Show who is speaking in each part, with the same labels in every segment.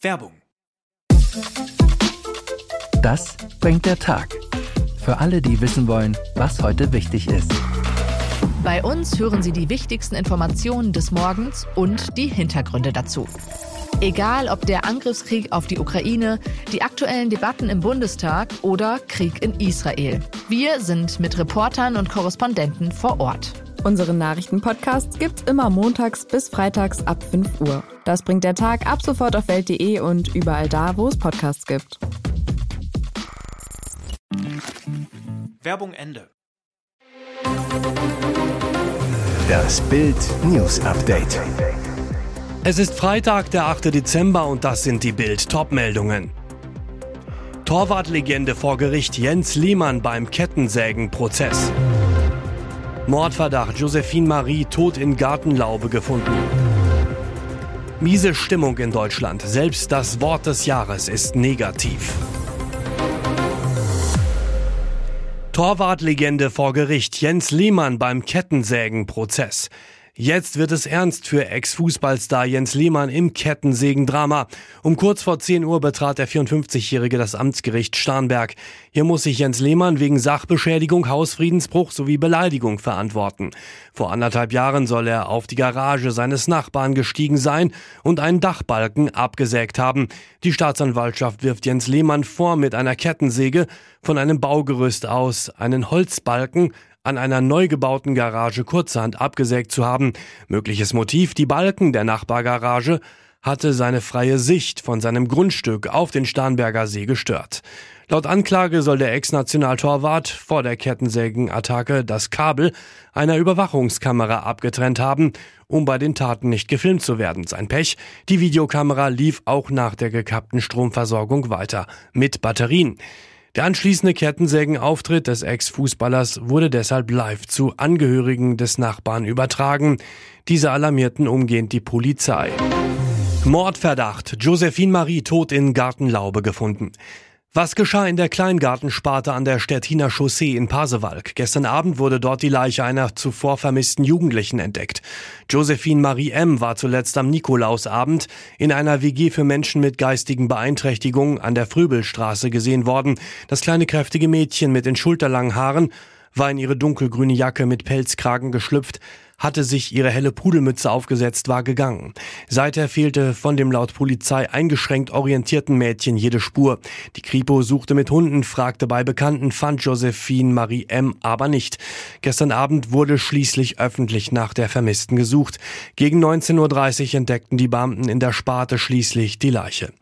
Speaker 1: Werbung.
Speaker 2: Das bringt der Tag. Für alle, die wissen wollen, was heute wichtig ist.
Speaker 3: Bei uns hören Sie die wichtigsten Informationen des Morgens und die Hintergründe dazu. Egal ob der Angriffskrieg auf die Ukraine, die aktuellen Debatten im Bundestag oder Krieg in Israel. Wir sind mit Reportern und Korrespondenten vor Ort.
Speaker 4: Unseren Nachrichtenpodcast gibt's immer montags bis freitags ab 5 Uhr. Das bringt der Tag ab sofort auf welt.de und überall da, wo es Podcasts gibt.
Speaker 1: Werbung Ende.
Speaker 5: Das Bild News Update.
Speaker 6: Es ist Freitag, der 8. Dezember und das sind die Bild Topmeldungen. Torwartlegende vor Gericht Jens Lehmann beim Kettensägenprozess. Mordverdacht Josephine Marie tot in Gartenlaube gefunden. Miese Stimmung in Deutschland. Selbst das Wort des Jahres ist negativ. Torwartlegende vor Gericht Jens Lehmann beim Kettensägenprozess. Jetzt wird es ernst für Ex-Fußballstar Jens Lehmann im Kettensägen-Drama. Um kurz vor 10 Uhr betrat der 54-Jährige das Amtsgericht Starnberg. Hier muss sich Jens Lehmann wegen Sachbeschädigung, Hausfriedensbruch sowie Beleidigung verantworten. Vor anderthalb Jahren soll er auf die Garage seines Nachbarn gestiegen sein und einen Dachbalken abgesägt haben. Die Staatsanwaltschaft wirft Jens Lehmann vor, mit einer Kettensäge von einem Baugerüst aus einen Holzbalken an einer neu gebauten Garage kurzerhand abgesägt zu haben. Mögliches Motiv, die Balken der Nachbargarage hatte seine freie Sicht von seinem Grundstück auf den Starnberger See gestört. Laut Anklage soll der Ex-Nationaltorwart vor der Kettensägenattacke das Kabel einer Überwachungskamera abgetrennt haben, um bei den Taten nicht gefilmt zu werden. Sein Pech, die Videokamera lief auch nach der gekappten Stromversorgung weiter mit Batterien. Der anschließende Kettensägenauftritt des Ex-Fußballers wurde deshalb live zu Angehörigen des Nachbarn übertragen. Diese alarmierten umgehend die Polizei. Mordverdacht. Josephine Marie tot in Gartenlaube gefunden. Was geschah in der Kleingartensparte an der Stettiner Chaussee in Pasewalk? Gestern Abend wurde dort die Leiche einer zuvor vermissten Jugendlichen entdeckt. Josephine Marie M. war zuletzt am Nikolausabend in einer WG für Menschen mit geistigen Beeinträchtigungen an der Fröbelstraße gesehen worden. Das kleine kräftige Mädchen mit den schulterlangen Haaren war in ihre dunkelgrüne Jacke mit Pelzkragen geschlüpft, hatte sich ihre helle Pudelmütze aufgesetzt, war gegangen. Seither fehlte von dem laut Polizei eingeschränkt orientierten Mädchen jede Spur. Die Kripo suchte mit Hunden, fragte bei Bekannten, fand Josephine Marie M. aber nicht. Gestern Abend wurde schließlich öffentlich nach der Vermissten gesucht. Gegen 19.30 Uhr entdeckten die Beamten in der Sparte schließlich die Leiche.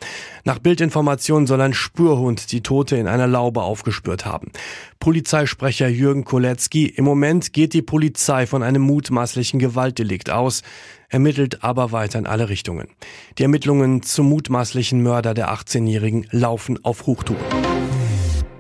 Speaker 6: Nach Bildinformationen soll ein Spürhund die Tote in einer Laube aufgespürt haben. Polizeisprecher Jürgen Koletzki, im Moment geht die Polizei von einem mutmaßlichen Gewaltdelikt aus, ermittelt aber weiter in alle Richtungen. Die Ermittlungen zum mutmaßlichen Mörder der 18-Jährigen laufen auf Hochtouren.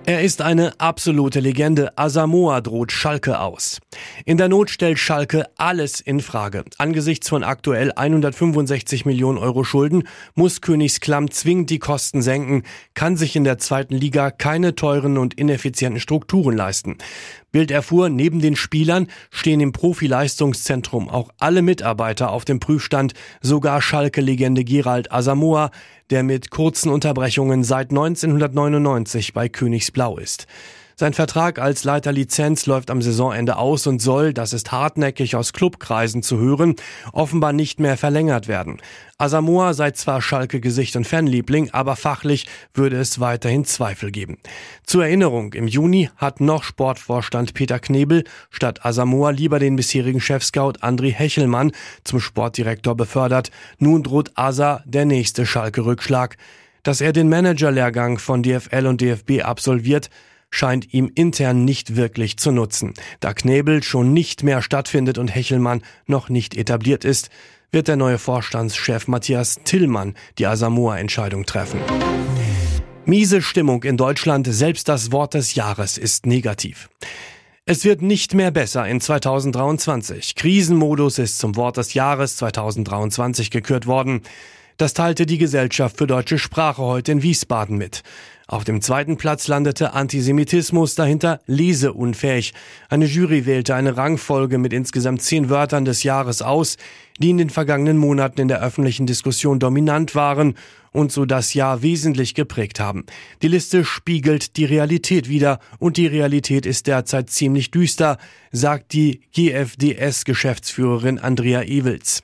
Speaker 6: Er ist eine absolute Legende. Asamoah droht Schalke aus. In der Not stellt Schalke alles in Frage. Angesichts von aktuell 165 Millionen Euro Schulden muss Königsklamm zwingend die Kosten senken, kann sich in der zweiten Liga keine teuren und ineffizienten Strukturen leisten. Bild erfuhr, neben den Spielern stehen im Profileistungszentrum auch alle Mitarbeiter auf dem Prüfstand, sogar Schalke-Legende Gerald Asamoah, der mit kurzen Unterbrechungen seit 1999 bei Königsblau ist. Sein Vertrag als Leiter Lizenz läuft am Saisonende aus und soll, das ist hartnäckig aus Clubkreisen zu hören, offenbar nicht mehr verlängert werden. Asamoah sei zwar Schalke Gesicht und Fanliebling, aber fachlich würde es weiterhin Zweifel geben. Zur Erinnerung, im Juni hat noch Sportvorstand Peter Knebel statt Asamoah lieber den bisherigen Chefscout André Hechelmann zum Sportdirektor befördert. Nun droht Asa der nächste Schalke-Rückschlag. Dass er den Managerlehrgang von DFL und DFB absolviert, scheint ihm intern nicht wirklich zu nutzen. Da Knebel schon nicht mehr stattfindet und Hechelmann noch nicht etabliert ist, wird der neue Vorstandschef Matthias Tillmann die Asamoah-Entscheidung treffen. Miese Stimmung in Deutschland, selbst das Wort des Jahres ist negativ. Es wird nicht mehr besser in 2023. Krisenmodus ist zum Wort des Jahres 2023 gekürt worden. Das teilte die Gesellschaft für deutsche Sprache heute in Wiesbaden mit. Auf dem zweiten Platz landete Antisemitismus, dahinter leseunfähig. Eine Jury wählte eine Rangfolge mit insgesamt zehn Wörtern des Jahres aus, die in den vergangenen Monaten in der öffentlichen Diskussion dominant waren und so das Jahr wesentlich geprägt haben. Die Liste spiegelt die Realität wider und die Realität ist derzeit ziemlich düster, sagt die GFDS-Geschäftsführerin Andrea Ewels.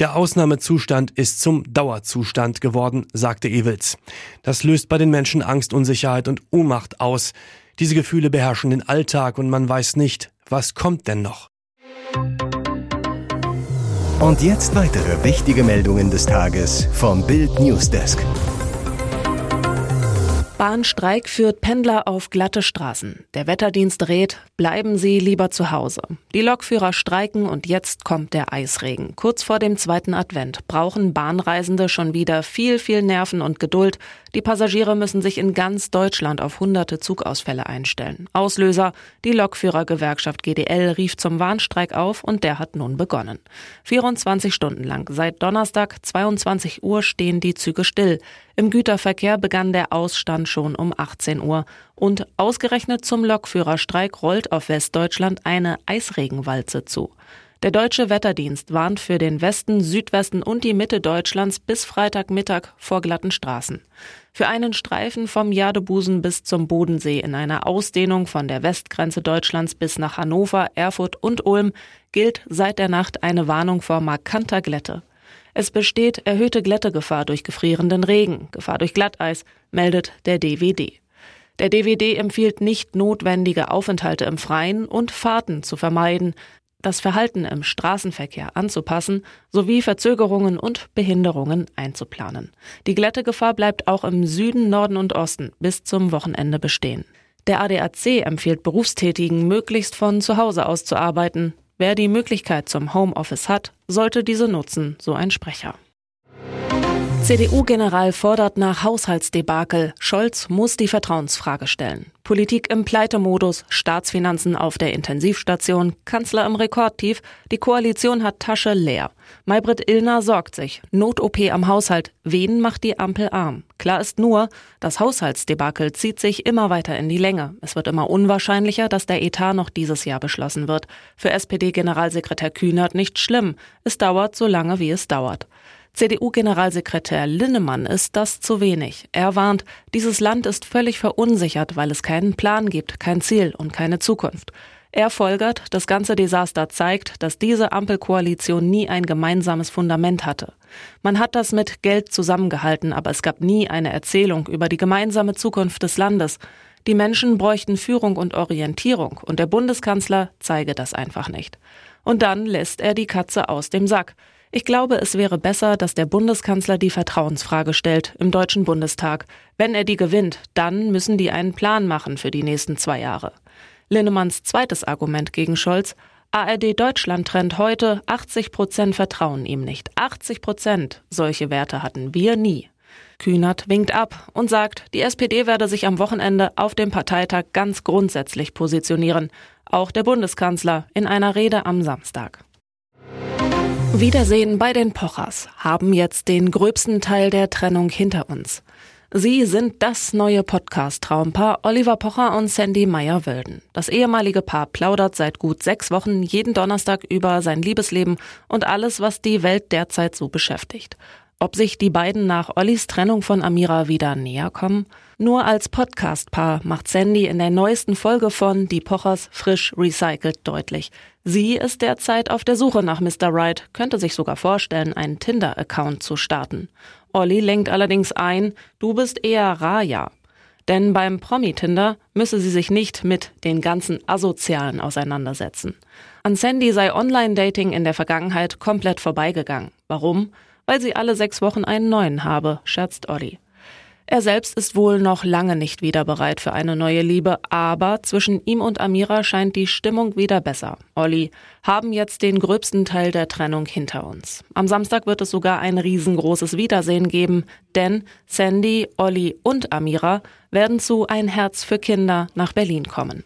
Speaker 6: Der Ausnahmezustand ist zum Dauerzustand geworden, sagte Ewels. Das löst bei den Menschen Angst, Unsicherheit und Ohnmacht aus. Diese Gefühle beherrschen den Alltag und man weiß nicht, was kommt denn noch.
Speaker 5: Und jetzt weitere wichtige Meldungen des Tages vom Bild Newsdesk.
Speaker 7: Bahnstreik führt Pendler auf glatte Straßen. Der Wetterdienst rät, bleiben Sie lieber zu Hause. Die Lokführer streiken und jetzt kommt der Eisregen. Kurz vor dem zweiten Advent brauchen Bahnreisende schon wieder viel, viel Nerven und Geduld. Die Passagiere müssen sich in ganz Deutschland auf hunderte Zugausfälle einstellen. Auslöser, die Lokführergewerkschaft GDL rief zum Warnstreik auf und der hat nun begonnen. 24 Stunden lang, seit Donnerstag 22 Uhr stehen die Züge still. Im Güterverkehr begann der Ausstand schon um 18 Uhr. Und ausgerechnet zum Lokführerstreik rollt auf Westdeutschland eine Eisregenwalze zu. Der deutsche Wetterdienst warnt für den Westen, Südwesten und die Mitte Deutschlands bis Freitagmittag vor glatten Straßen. Für einen Streifen vom Jadebusen bis zum Bodensee in einer Ausdehnung von der Westgrenze Deutschlands bis nach Hannover, Erfurt und Ulm gilt seit der Nacht eine Warnung vor markanter Glätte. Es besteht erhöhte Glättegefahr durch gefrierenden Regen, Gefahr durch Glatteis, meldet der DWD. Der DWD empfiehlt nicht notwendige Aufenthalte im Freien und Fahrten zu vermeiden, das Verhalten im Straßenverkehr anzupassen sowie Verzögerungen und Behinderungen einzuplanen. Die Glättegefahr bleibt auch im Süden, Norden und Osten bis zum Wochenende bestehen. Der ADAC empfiehlt Berufstätigen, möglichst von zu Hause aus zu arbeiten. Wer die Möglichkeit zum Homeoffice hat, sollte diese nutzen, so ein Sprecher. CDU-General fordert nach Haushaltsdebakel. Scholz muss die Vertrauensfrage stellen. Politik im Pleitemodus, Staatsfinanzen auf der Intensivstation, Kanzler im Rekordtief, die Koalition hat Tasche leer. Maybrit Illner sorgt sich. Not-OP am Haushalt. Wen macht die Ampel arm? Klar ist nur, das Haushaltsdebakel zieht sich immer weiter in die Länge. Es wird immer unwahrscheinlicher, dass der Etat noch dieses Jahr beschlossen wird. Für SPD-Generalsekretär Kühnert nicht schlimm. Es dauert so lange, wie es dauert. CDU-Generalsekretär Linnemann ist das zu wenig. Er warnt, dieses Land ist völlig verunsichert, weil es keinen Plan gibt, kein Ziel und keine Zukunft. Er folgert, das ganze Desaster zeigt, dass diese Ampelkoalition nie ein gemeinsames Fundament hatte. Man hat das mit Geld zusammengehalten, aber es gab nie eine Erzählung über die gemeinsame Zukunft des Landes. Die Menschen bräuchten Führung und Orientierung, und der Bundeskanzler zeige das einfach nicht. Und dann lässt er die Katze aus dem Sack. Ich glaube, es wäre besser, dass der Bundeskanzler die Vertrauensfrage stellt im Deutschen Bundestag. Wenn er die gewinnt, dann müssen die einen Plan machen für die nächsten zwei Jahre. Linnemanns zweites Argument gegen Scholz, ARD Deutschland trennt heute 80 Prozent vertrauen ihm nicht. 80 Prozent. Solche Werte hatten wir nie. Kühnert winkt ab und sagt, die SPD werde sich am Wochenende auf dem Parteitag ganz grundsätzlich positionieren. Auch der Bundeskanzler in einer Rede am Samstag. Wiedersehen bei den Pochers haben jetzt den gröbsten Teil der Trennung hinter uns. Sie sind das neue Podcast-Traumpaar Oliver Pocher und Sandy Meyer-Wölden. Das ehemalige Paar plaudert seit gut sechs Wochen jeden Donnerstag über sein Liebesleben und alles, was die Welt derzeit so beschäftigt. Ob sich die beiden nach Ollis Trennung von Amira wieder näher kommen? Nur als Podcast-Paar macht Sandy in der neuesten Folge von Die Pochers frisch recycelt deutlich. Sie ist derzeit auf der Suche nach Mr. Right, könnte sich sogar vorstellen, einen Tinder-Account zu starten. Olli lenkt allerdings ein, du bist eher Raya. Denn beim Promi-Tinder müsse sie sich nicht mit den ganzen Asozialen auseinandersetzen. An Sandy sei Online-Dating in der Vergangenheit komplett vorbeigegangen. Warum? Weil sie alle sechs Wochen einen neuen habe, scherzt Olli. Er selbst ist wohl noch lange nicht wieder bereit für eine neue Liebe, aber zwischen ihm und Amira scheint die Stimmung wieder besser. Olli haben jetzt den gröbsten Teil der Trennung hinter uns. Am Samstag wird es sogar ein riesengroßes Wiedersehen geben, denn Sandy, Olli und Amira werden zu Ein Herz für Kinder nach Berlin kommen.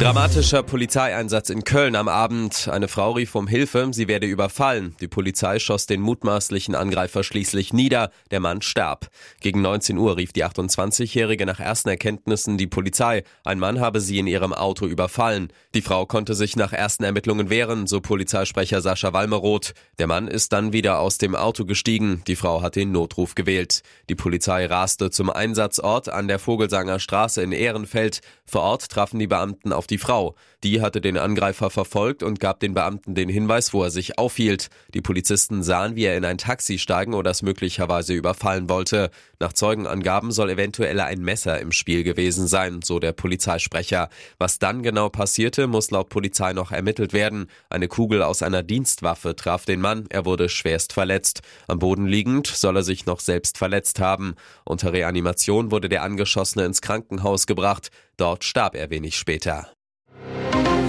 Speaker 8: Dramatischer Polizeieinsatz in Köln am Abend. Eine Frau rief um Hilfe, sie werde überfallen. Die Polizei schoss den mutmaßlichen Angreifer schließlich nieder. Der Mann starb. Gegen 19 Uhr rief die 28-Jährige nach ersten Erkenntnissen die Polizei. Ein Mann habe sie in ihrem Auto überfallen. Die Frau konnte sich nach ersten Ermittlungen wehren, so Polizeisprecher Sascha Walmeroth. Der Mann ist dann wieder aus dem Auto gestiegen. Die Frau hat den Notruf gewählt. Die Polizei raste zum Einsatzort an der Vogelsanger Straße in Ehrenfeld. Vor Ort trafen die Beamten auf die Frau. Die hatte den Angreifer verfolgt und gab den Beamten den Hinweis, wo er sich aufhielt. Die Polizisten sahen, wie er in ein Taxi steigen oder es möglicherweise überfallen wollte. Nach Zeugenangaben soll eventuell ein Messer im Spiel gewesen sein, so der Polizeisprecher. Was dann genau passierte, muss laut Polizei noch ermittelt werden. Eine Kugel aus einer Dienstwaffe traf den Mann, er wurde schwerst verletzt. Am Boden liegend soll er sich noch selbst verletzt haben. Unter Reanimation wurde der Angeschossene ins Krankenhaus gebracht. Dort starb er wenig später.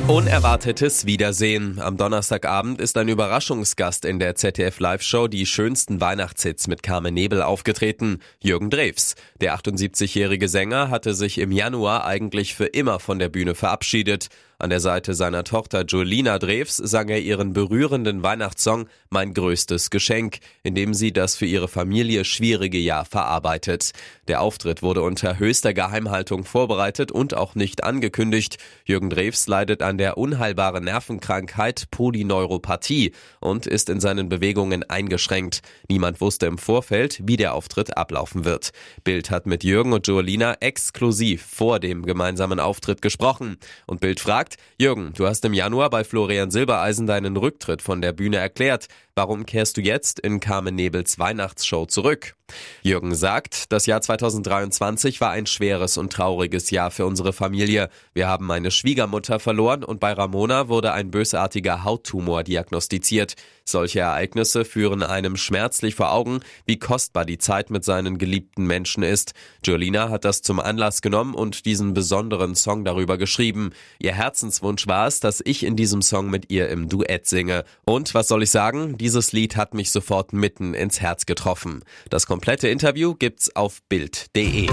Speaker 8: Unerwartetes Wiedersehen. Am Donnerstagabend ist ein Überraschungsgast in der ZDF Live-Show die schönsten Weihnachtshits mit Carmen Nebel aufgetreten. Jürgen Drews. Der 78-jährige Sänger hatte sich im Januar eigentlich für immer von der Bühne verabschiedet. An der Seite seiner Tochter Jolina Drews sang er ihren berührenden Weihnachtssong Mein größtes Geschenk, in dem sie das für ihre Familie schwierige Jahr verarbeitet. Der Auftritt wurde unter höchster Geheimhaltung vorbereitet und auch nicht angekündigt. Jürgen Drews leidet an der unheilbaren Nervenkrankheit Polyneuropathie und ist in seinen Bewegungen eingeschränkt. Niemand wusste im Vorfeld, wie der Auftritt ablaufen wird. Bild hat mit Jürgen und Jolina exklusiv vor dem gemeinsamen Auftritt gesprochen und Bild fragt, sagt, Jürgen, du hast im Januar bei Florian Silbereisen deinen Rücktritt von der Bühne erklärt. Warum kehrst du jetzt in Carmen Nebels Weihnachtsshow zurück? Jürgen sagt, das Jahr 2023 war ein schweres und trauriges Jahr für unsere Familie. Wir haben meine Schwiegermutter verloren und bei Ramona wurde ein bösartiger Hauttumor diagnostiziert. Solche Ereignisse führen einem schmerzlich vor Augen, wie kostbar die Zeit mit seinen geliebten Menschen ist. Jolina hat das zum Anlass genommen und diesen besonderen Song darüber geschrieben. Ihr Herzenswunsch war es, dass ich in diesem Song mit ihr im Duett singe. Und was soll ich sagen? Dieses Lied hat mich sofort mitten ins Herz getroffen. Das komplette Interview gibt's auf Bild.de.